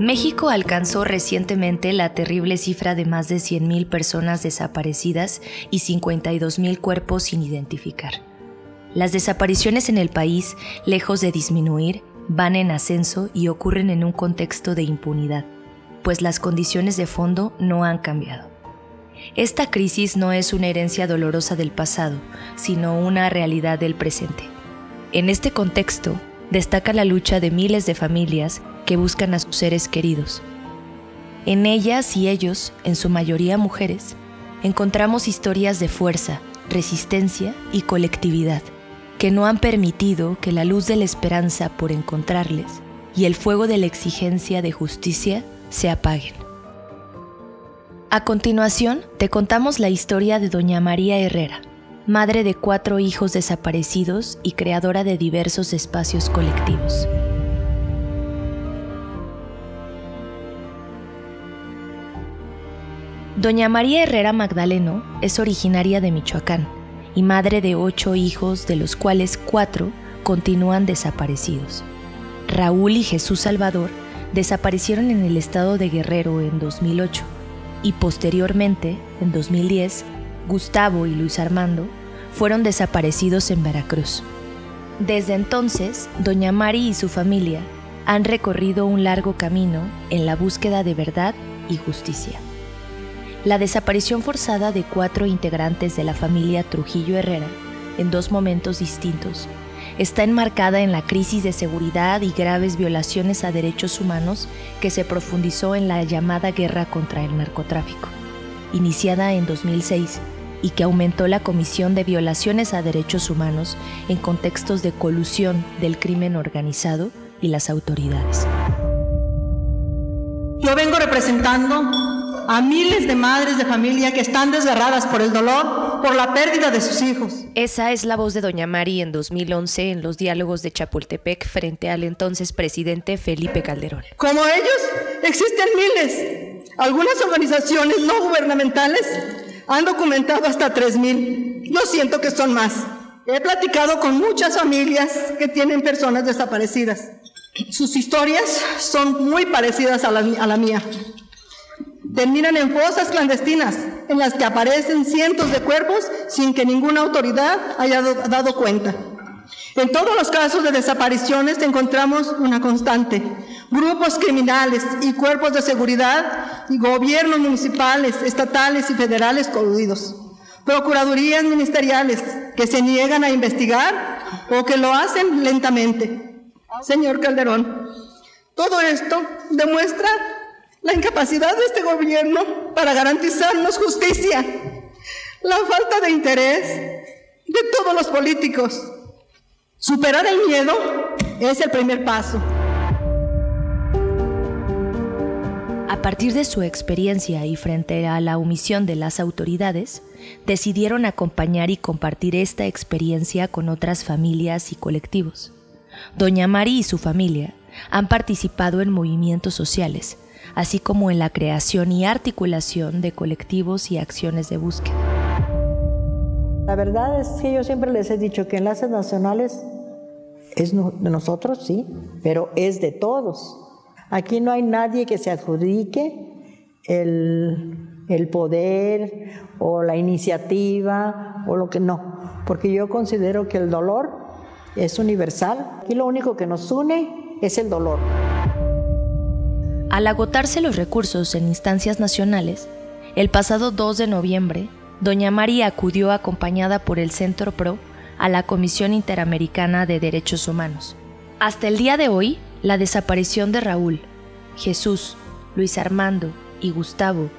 México alcanzó recientemente la terrible cifra de más de 100.000 personas desaparecidas y 52.000 cuerpos sin identificar. Las desapariciones en el país, lejos de disminuir, van en ascenso y ocurren en un contexto de impunidad, pues las condiciones de fondo no han cambiado. Esta crisis no es una herencia dolorosa del pasado, sino una realidad del presente. En este contexto, destaca la lucha de miles de familias que buscan a sus seres queridos. En ellas y ellos, en su mayoría mujeres, encontramos historias de fuerza, resistencia y colectividad que no han permitido que la luz de la esperanza por encontrarles y el fuego de la exigencia de justicia se apaguen. A continuación, te contamos la historia de Doña María Herrera, madre de cuatro hijos desaparecidos y creadora de diversos espacios colectivos. Doña María Herrera Magdaleno es originaria de Michoacán y madre de ocho hijos, de los cuales cuatro continúan desaparecidos. Raúl y Jesús Salvador desaparecieron en el estado de Guerrero en 2008 y posteriormente, en 2010, Gustavo y Luis Armando fueron desaparecidos en Veracruz. Desde entonces, Doña Mari y su familia han recorrido un largo camino en la búsqueda de verdad y justicia. La desaparición forzada de cuatro integrantes de la familia Trujillo Herrera, en dos momentos distintos, está enmarcada en la crisis de seguridad y graves violaciones a derechos humanos que se profundizó en la llamada guerra contra el narcotráfico, iniciada en 2006 y que aumentó la comisión de violaciones a derechos humanos en contextos de colusión del crimen organizado y las autoridades. Yo vengo representando a miles de madres de familia que están desgarradas por el dolor, por la pérdida de sus hijos. Esa es la voz de Doña Mari en 2011 en los diálogos de Chapultepec frente al entonces presidente Felipe Calderón. Como ellos, existen miles. Algunas organizaciones no gubernamentales han documentado hasta 3.000. Yo siento que son más. He platicado con muchas familias que tienen personas desaparecidas. Sus historias son muy parecidas a la, a la mía terminan en fosas clandestinas en las que aparecen cientos de cuerpos sin que ninguna autoridad haya dado cuenta. En todos los casos de desapariciones encontramos una constante. Grupos criminales y cuerpos de seguridad y gobiernos municipales, estatales y federales coludidos. Procuradurías ministeriales que se niegan a investigar o que lo hacen lentamente. Señor Calderón, todo esto demuestra la incapacidad de este gobierno para garantizarnos justicia, la falta de interés de todos los políticos. Superar el miedo es el primer paso. A partir de su experiencia y frente a la omisión de las autoridades, decidieron acompañar y compartir esta experiencia con otras familias y colectivos. Doña Mari y su familia han participado en movimientos sociales, así como en la creación y articulación de colectivos y acciones de búsqueda. La verdad es que yo siempre les he dicho que enlaces nacionales es de nosotros, sí, pero es de todos. Aquí no hay nadie que se adjudique el, el poder o la iniciativa o lo que no, porque yo considero que el dolor es universal. Aquí lo único que nos une es el dolor. Al agotarse los recursos en instancias nacionales, el pasado 2 de noviembre, Doña María acudió acompañada por el Centro PRO a la Comisión Interamericana de Derechos Humanos. Hasta el día de hoy, la desaparición de Raúl, Jesús, Luis Armando y Gustavo,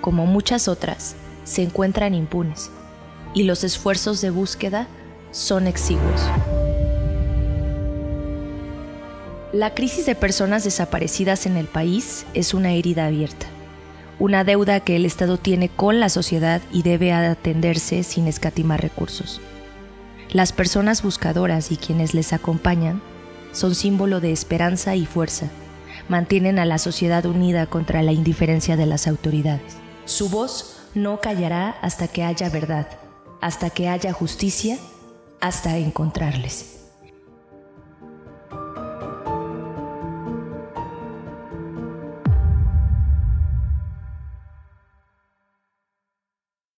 como muchas otras, se encuentran impunes y los esfuerzos de búsqueda son exiguos. La crisis de personas desaparecidas en el país es una herida abierta, una deuda que el Estado tiene con la sociedad y debe atenderse sin escatimar recursos. Las personas buscadoras y quienes les acompañan son símbolo de esperanza y fuerza, mantienen a la sociedad unida contra la indiferencia de las autoridades. Su voz no callará hasta que haya verdad, hasta que haya justicia, hasta encontrarles.